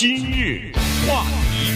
今日话题，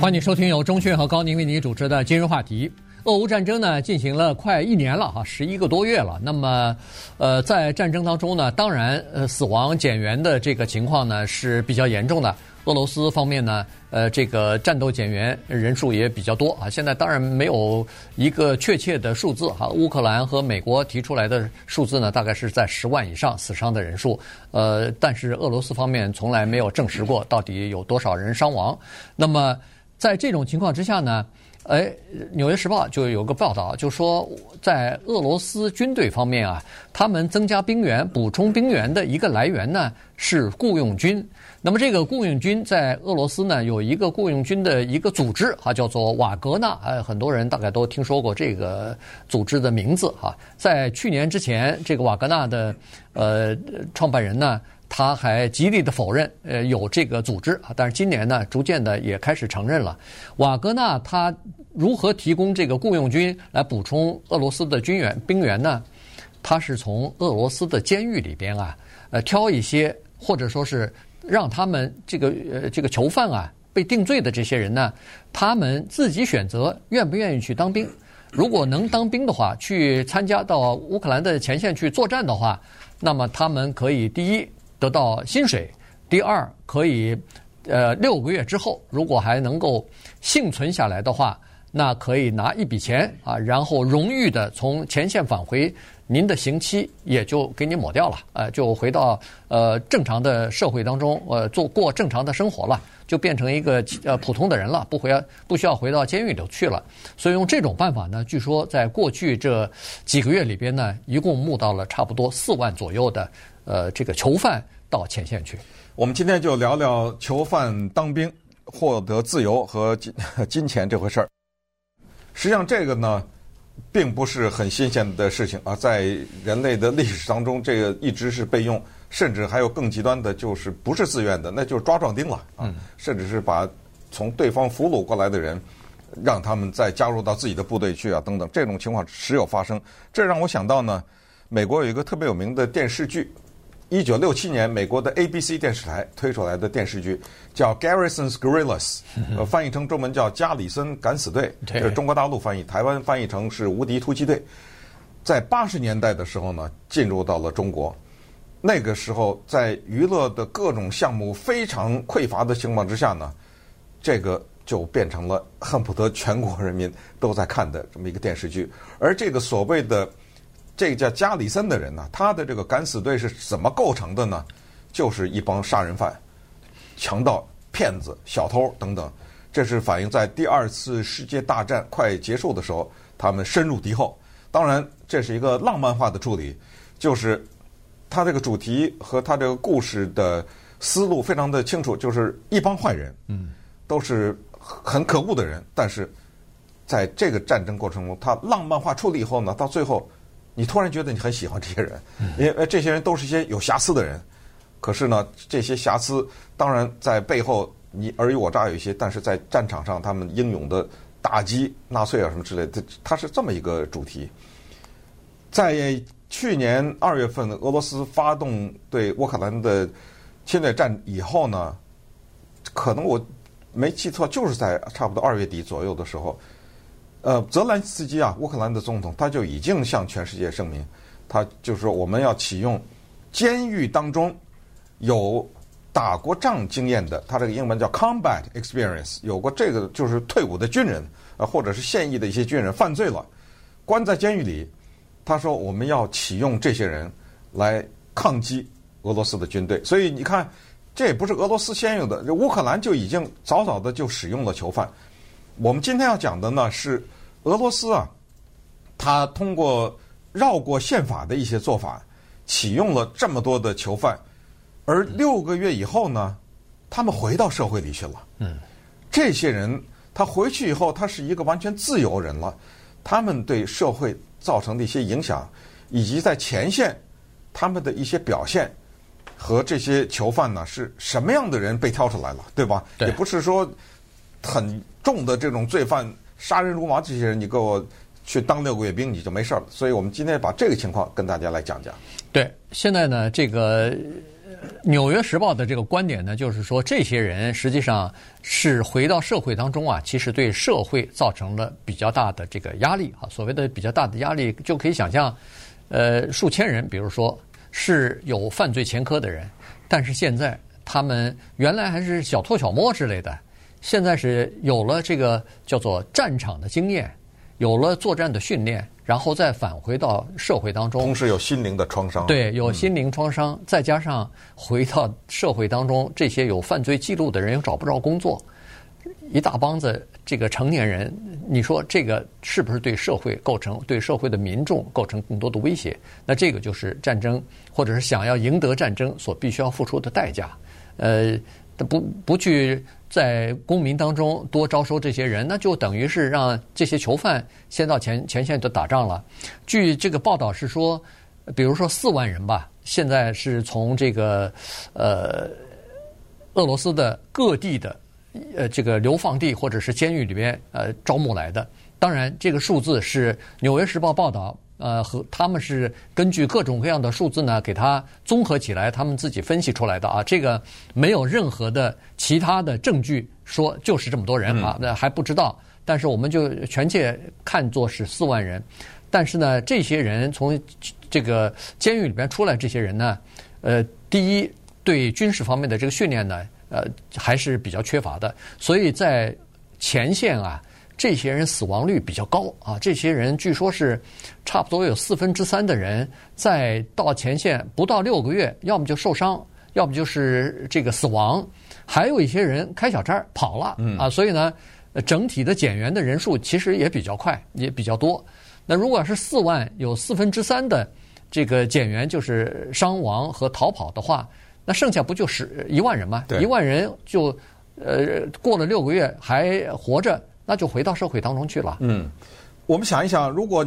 欢迎收听由钟讯和高宁为您主持的《今日话题》。俄乌战争呢进行了快一年了哈，十一个多月了。那么，呃，在战争当中呢，当然呃死亡减员的这个情况呢是比较严重的。俄罗斯方面呢，呃，这个战斗减员人数也比较多啊。现在当然没有一个确切的数字哈。乌克兰和美国提出来的数字呢，大概是在十万以上死伤的人数。呃，但是俄罗斯方面从来没有证实过到底有多少人伤亡。那么在这种情况之下呢，哎，《纽约时报》就有个报道，就说在俄罗斯军队方面啊，他们增加兵员、补充兵员的一个来源呢是雇佣军。那么这个雇佣军在俄罗斯呢有一个雇佣军的一个组织啊，叫做瓦格纳。哎，很多人大概都听说过这个组织的名字哈。在去年之前，这个瓦格纳的呃创办人呢。他还极力的否认，呃，有这个组织啊，但是今年呢，逐渐的也开始承认了。瓦格纳他如何提供这个雇佣军来补充俄罗斯的军员兵员呢？他是从俄罗斯的监狱里边啊，呃，挑一些或者说是让他们这个呃这个囚犯啊被定罪的这些人呢，他们自己选择愿不愿意去当兵。如果能当兵的话，去参加到乌克兰的前线去作战的话，那么他们可以第一。得到薪水，第二可以，呃，六个月之后，如果还能够幸存下来的话，那可以拿一笔钱啊，然后荣誉的从前线返回，您的刑期也就给你抹掉了，呃，就回到呃正常的社会当中，呃，做过正常的生活了，就变成一个呃普通的人了，不回不需要回到监狱里去了。所以用这种办法呢，据说在过去这几个月里边呢，一共募到了差不多四万左右的。呃，这个囚犯到前线去。我们今天就聊聊囚犯当兵获得自由和金金钱这回事儿。实际上，这个呢，并不是很新鲜的事情啊，在人类的历史当中，这个一直是被用，甚至还有更极端的，就是不是自愿的，那就是抓壮丁了啊，嗯、甚至是把从对方俘虏过来的人，让他们再加入到自己的部队去啊，等等，这种情况时有发生。这让我想到呢，美国有一个特别有名的电视剧。一九六七年，美国的 ABC 电视台推出来的电视剧叫《Garrison's Guerrillas》，呃，翻译成中文叫《加里森敢死队》，这是中国大陆翻译，台湾翻译成是《无敌突击队》。在八十年代的时候呢，进入到了中国。那个时候，在娱乐的各种项目非常匮乏的情况之下呢，这个就变成了恨不得全国人民都在看的这么一个电视剧。而这个所谓的。这个叫加里森的人呢，他的这个敢死队是怎么构成的呢？就是一帮杀人犯、强盗、骗子、小偷等等。这是反映在第二次世界大战快结束的时候，他们深入敌后。当然，这是一个浪漫化的处理，就是他这个主题和他这个故事的思路非常的清楚，就是一帮坏人，嗯，都是很可恶的人。但是在这个战争过程中，他浪漫化处理以后呢，到最后。你突然觉得你很喜欢这些人，因为这些人都是一些有瑕疵的人。可是呢，这些瑕疵当然在背后你尔虞我诈有一些，但是在战场上他们英勇的打击纳粹啊什么之类的，它是这么一个主题。在去年二月份，俄罗斯发动对乌克兰的侵略战以后呢，可能我没记错，就是在差不多二月底左右的时候。呃，泽连斯基啊，乌克兰的总统，他就已经向全世界声明，他就是说我们要启用监狱当中有打过仗经验的，他这个英文叫 combat experience，有过这个就是退伍的军人啊，或者是现役的一些军人犯罪了，关在监狱里，他说我们要启用这些人来抗击俄罗斯的军队。所以你看，这也不是俄罗斯先有的，乌克兰就已经早早的就使用了囚犯。我们今天要讲的呢是俄罗斯啊，他通过绕过宪法的一些做法，启用了这么多的囚犯，而六个月以后呢，他们回到社会里去了。嗯，这些人他回去以后，他是一个完全自由人了。他们对社会造成的一些影响，以及在前线他们的一些表现，和这些囚犯呢是什么样的人被挑出来了，对吧？对，也不是说。很重的这种罪犯，杀人如麻这些人，你给我去当六个月兵，你就没事了。所以我们今天把这个情况跟大家来讲讲。对，现在呢，这个《纽约时报》的这个观点呢，就是说这些人实际上是回到社会当中啊，其实对社会造成了比较大的这个压力啊。所谓的比较大的压力，就可以想象，呃，数千人，比如说是有犯罪前科的人，但是现在他们原来还是小偷小摸之类的，现在是有了这个叫做战场的经验，有了作战的训练。然后再返回到社会当中，同时有心灵的创伤。对，有心灵创伤，嗯、再加上回到社会当中，这些有犯罪记录的人又找不着工作，一大帮子这个成年人，你说这个是不是对社会构成、对社会的民众构成更多的威胁？那这个就是战争，或者是想要赢得战争所必须要付出的代价。呃，不不去。在公民当中多招收这些人，那就等于是让这些囚犯先到前前线就打仗了。据这个报道是说，比如说四万人吧，现在是从这个呃俄罗斯的各地的呃这个流放地或者是监狱里边呃招募来的。当然，这个数字是《纽约时报》报道。呃，和他们是根据各种各样的数字呢，给它综合起来，他们自己分析出来的啊。这个没有任何的其他的证据说就是这么多人啊，那还不知道。但是我们就全切看作是四万人。但是呢，这些人从这个监狱里边出来，这些人呢，呃，第一对军事方面的这个训练呢，呃，还是比较缺乏的。所以在前线啊。这些人死亡率比较高啊！这些人据说是差不多有四分之三的人在到前线不到六个月，要么就受伤，要么就是这个死亡，还有一些人开小差跑了啊！所以呢，整体的减员的人数其实也比较快，也比较多。那如果是四万有四分之三的这个减员就是伤亡和逃跑的话，那剩下不就是一万人吗？一万人就呃过了六个月还活着。那就回到社会当中去了。嗯，我们想一想，如果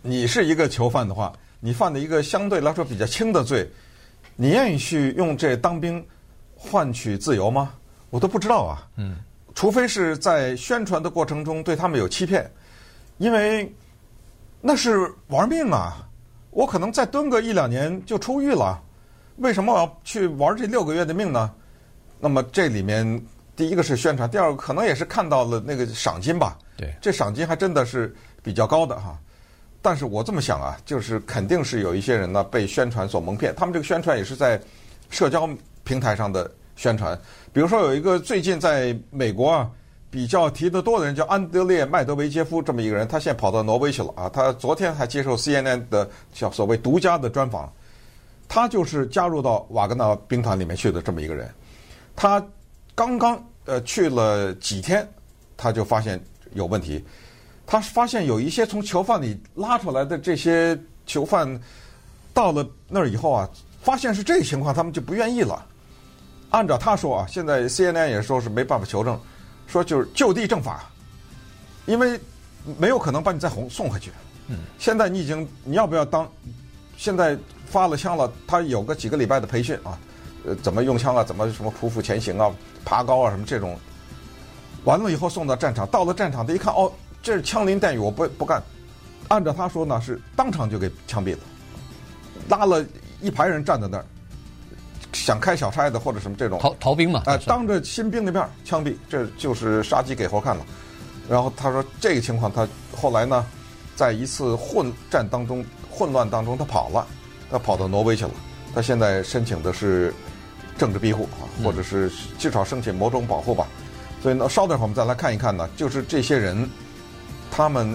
你是一个囚犯的话，你犯的一个相对来说比较轻的罪，你愿意去用这当兵换取自由吗？我都不知道啊。嗯，除非是在宣传的过程中对他们有欺骗，因为那是玩命啊！我可能再蹲个一两年就出狱了，为什么我要去玩这六个月的命呢？那么这里面。第一个是宣传，第二个可能也是看到了那个赏金吧。对，这赏金还真的是比较高的哈。但是我这么想啊，就是肯定是有一些人呢被宣传所蒙骗。他们这个宣传也是在社交平台上的宣传。比如说有一个最近在美国啊比较提得多的人叫安德烈麦德维杰夫这么一个人，他现在跑到挪威去了啊。他昨天还接受 CNN 的叫所谓独家的专访。他就是加入到瓦格纳兵团里面去的这么一个人。他刚刚。呃，去了几天，他就发现有问题。他发现有一些从囚犯里拉出来的这些囚犯，到了那儿以后啊，发现是这个情况，他们就不愿意了。按照他说啊，现在 CNN 也说是没办法求证，说就是就地正法，因为没有可能把你再送送回去。嗯，现在你已经你要不要当？现在发了枪了，他有个几个礼拜的培训啊。呃，怎么用枪啊？怎么什么匍匐前行啊？爬高啊？什么这种？完了以后送到战场，到了战场，他一看，哦，这是枪林弹雨，我不不干。按照他说呢，是当场就给枪毙了，拉了一排人站在那儿，想开小差的或者什么这种逃逃兵嘛？哎、呃，当着新兵的面枪毙，这就是杀鸡给猴看了。然后他说这个情况，他后来呢，在一次混战当中混乱当中，他跑了，他跑到挪威去了。他现在申请的是。政治庇护啊，或者是至少申请某种保护吧。所以呢，稍等会儿我们再来看一看呢，就是这些人，他们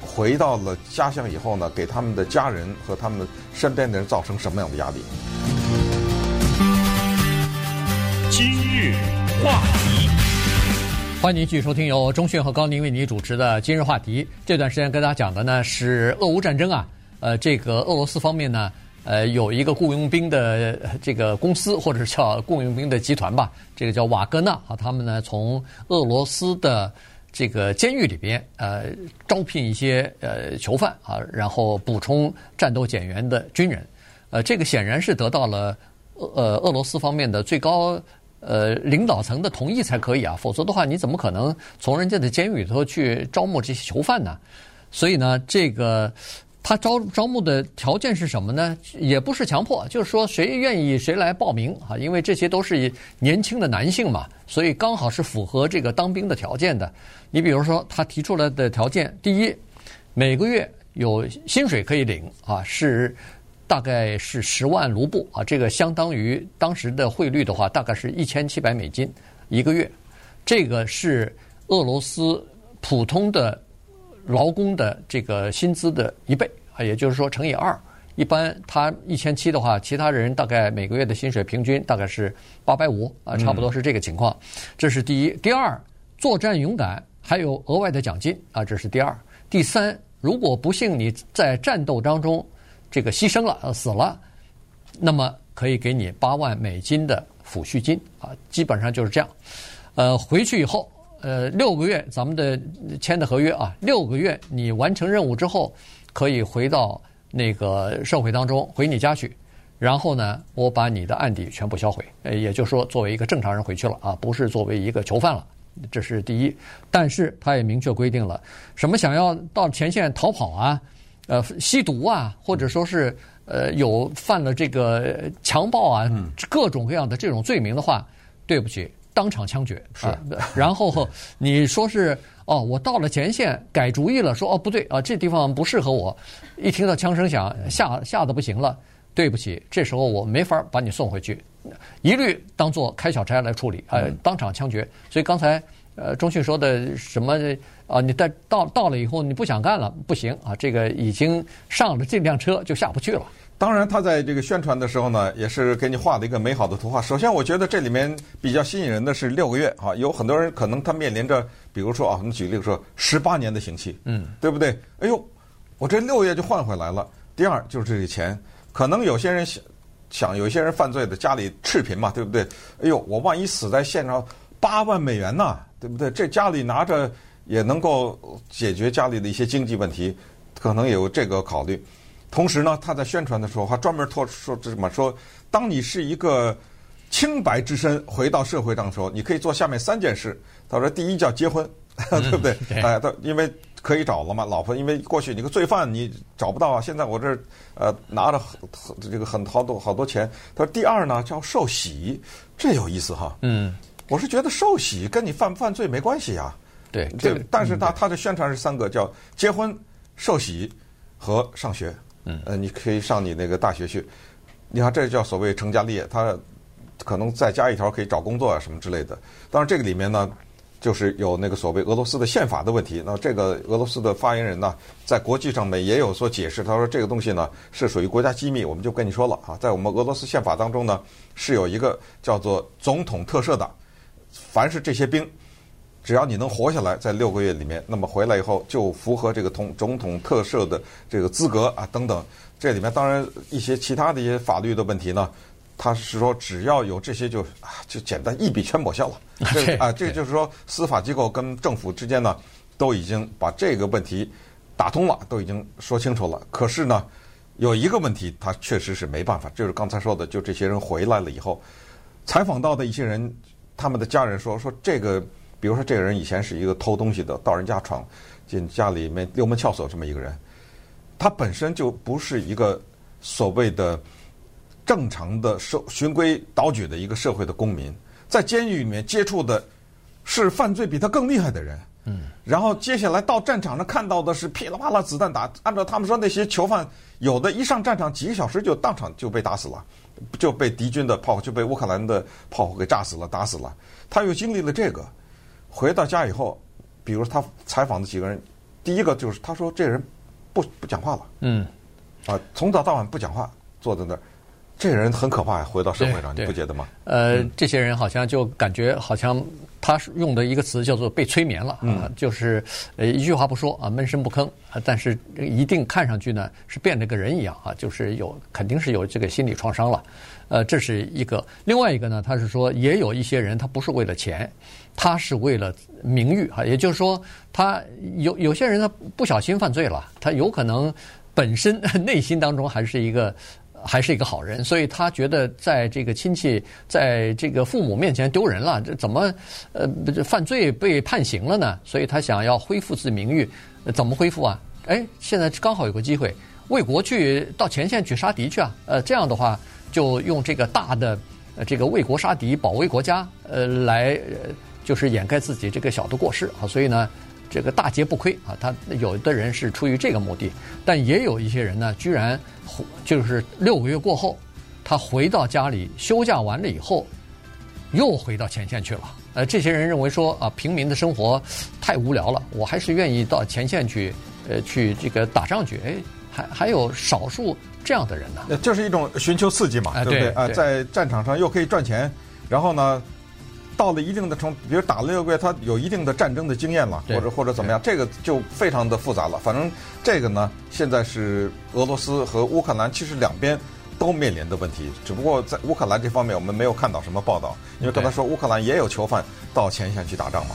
回到了家乡以后呢，给他们的家人和他们身边的人造成什么样的压力？今日话题，欢迎您继续收听由钟迅和高宁为您主持的《今日话题》。这段时间跟大家讲的呢是俄乌战争啊，呃，这个俄罗斯方面呢。呃，有一个雇佣兵的这个公司，或者叫雇佣兵的集团吧，这个叫瓦格纳啊，他们呢从俄罗斯的这个监狱里边呃招聘一些呃囚犯啊，然后补充战斗减员的军人，呃，这个显然是得到了呃俄罗斯方面的最高呃领导层的同意才可以啊，否则的话你怎么可能从人家的监狱里头去招募这些囚犯呢？所以呢，这个。他招招募的条件是什么呢？也不是强迫，就是说谁愿意谁来报名啊，因为这些都是年轻的男性嘛，所以刚好是符合这个当兵的条件的。你比如说，他提出来的条件，第一，每个月有薪水可以领啊，是大概是十万卢布啊，这个相当于当时的汇率的话，大概是一千七百美金一个月，这个是俄罗斯普通的。劳工的这个薪资的一倍啊，也就是说乘以二。一般他一千七的话，其他人大概每个月的薪水平均大概是八百五啊，差不多是这个情况。这是第一。第二，作战勇敢还有额外的奖金啊，这是第二。第三，如果不幸你在战斗当中这个牺牲了、死了，那么可以给你八万美金的抚恤金啊，基本上就是这样。呃，回去以后。呃，六个月，咱们的签的合约啊，六个月你完成任务之后，可以回到那个社会当中，回你家去。然后呢，我把你的案底全部销毁，呃，也就是说，作为一个正常人回去了啊，不是作为一个囚犯了。这是第一。但是他也明确规定了，什么想要到前线逃跑啊，呃，吸毒啊，或者说是呃有犯了这个强暴啊，各种各样的这种罪名的话，对不起。当场枪决是、啊，然后你说是哦，我到了前线改主意了，说哦不对啊，这地方不适合我。一听到枪声响，吓吓得不行了。对不起，这时候我没法把你送回去，一律当做开小差来处理，呃，当场枪决。所以刚才呃中迅说的什么啊，你在到到了以后你不想干了，不行啊，这个已经上了这辆车就下不去了。当然，他在这个宣传的时候呢，也是给你画了一个美好的图画。首先，我觉得这里面比较吸引人的是六个月啊，有很多人可能他面临着，比如说啊，我们举例说十八年的刑期，嗯，对不对？哎呦，我这六个月就换回来了。第二就是这个钱，可能有些人想，想有些人犯罪的家里赤贫嘛，对不对？哎呦，我万一死在现场，八万美元呐，对不对？这家里拿着也能够解决家里的一些经济问题，可能有这个考虑。同时呢，他在宣传的时候还专门托说这么说：当你是一个清白之身回到社会上的时候，你可以做下面三件事。他说：第一叫结婚，嗯、对不对？哎，他因为可以找了嘛，老婆，因为过去你个罪犯你找不到啊，现在我这呃拿着很这个很好多好多钱。他说：第二呢叫受洗，这有意思哈。嗯，我是觉得受洗跟你犯不犯罪没关系呀。对，这但是他他的宣传是三个，叫结婚、受洗和上学。嗯，呃，你可以上你那个大学去，你看这叫所谓成家立业，他可能再加一条可以找工作啊什么之类的。当然这个里面呢，就是有那个所谓俄罗斯的宪法的问题。那这个俄罗斯的发言人呢，在国际上面也有所解释，他说这个东西呢是属于国家机密，我们就跟你说了啊，在我们俄罗斯宪法当中呢是有一个叫做总统特赦的，凡是这些兵。只要你能活下来，在六个月里面，那么回来以后就符合这个统总统特赦的这个资格啊等等。这里面当然一些其他的一些法律的问题呢，他是说只要有这些就啊就简单一笔全抹消了。这啊，这就是说司法机构跟政府之间呢都已经把这个问题打通了，都已经说清楚了。可是呢，有一个问题他确实是没办法，就是刚才说的，就这些人回来了以后，采访到的一些人，他们的家人说说这个。比如说，这个人以前是一个偷东西的，到人家闯进家里面溜门撬锁这么一个人，他本身就不是一个所谓的正常的社循规蹈矩的一个社会的公民，在监狱里面接触的是犯罪比他更厉害的人，嗯，然后接下来到战场上看到的是噼里啪啦子弹打，按照他们说那些囚犯，有的一上战场几个小时就当场就被打死了，就被敌军的炮就被乌克兰的炮火给炸死了、打死了，他又经历了这个。回到家以后，比如他采访的几个人，第一个就是他说这人不不讲话了，嗯，啊，从早到晚不讲话，坐在那儿，这人很可怕呀。回到社会上，你不觉得吗？呃，这些人好像就感觉好像他是用的一个词叫做被催眠了，啊，就是呃一句话不说啊，闷声不吭，但是一定看上去呢是变了个人一样啊，就是有肯定是有这个心理创伤了，呃，这是一个。另外一个呢，他是说也有一些人他不是为了钱。他是为了名誉哈，也就是说，他有有些人他不小心犯罪了，他有可能本身 内心当中还是一个还是一个好人，所以他觉得在这个亲戚在这个父母面前丢人了，这怎么呃犯罪被判刑了呢？所以他想要恢复自己名誉，怎么恢复啊？哎，现在刚好有个机会，为国去到前线去杀敌去啊。呃，这样的话就用这个大的这个为国杀敌、保卫国家呃来、呃、就是掩盖自己这个小的过失啊。所以呢，这个大劫不亏啊。他有的人是出于这个目的，但也有一些人呢，居然就是六个月过后，他回到家里休假完了以后，又回到前线去了。呃，这些人认为说啊，平民的生活太无聊了，我还是愿意到前线去，呃，去这个打仗去。哎，还还有少数这样的人呢。那这是一种寻求刺激嘛，对不对啊？在战场上又可以赚钱，然后呢，到了一定的程度，比如打了六个月，他有一定的战争的经验了，或者或者怎么样，这个就非常的复杂了。反正这个呢，现在是俄罗斯和乌克兰，其实两边。都面临的问题，只不过在乌克兰这方面，我们没有看到什么报道，因为刚才说乌克兰也有囚犯到前线去打仗嘛。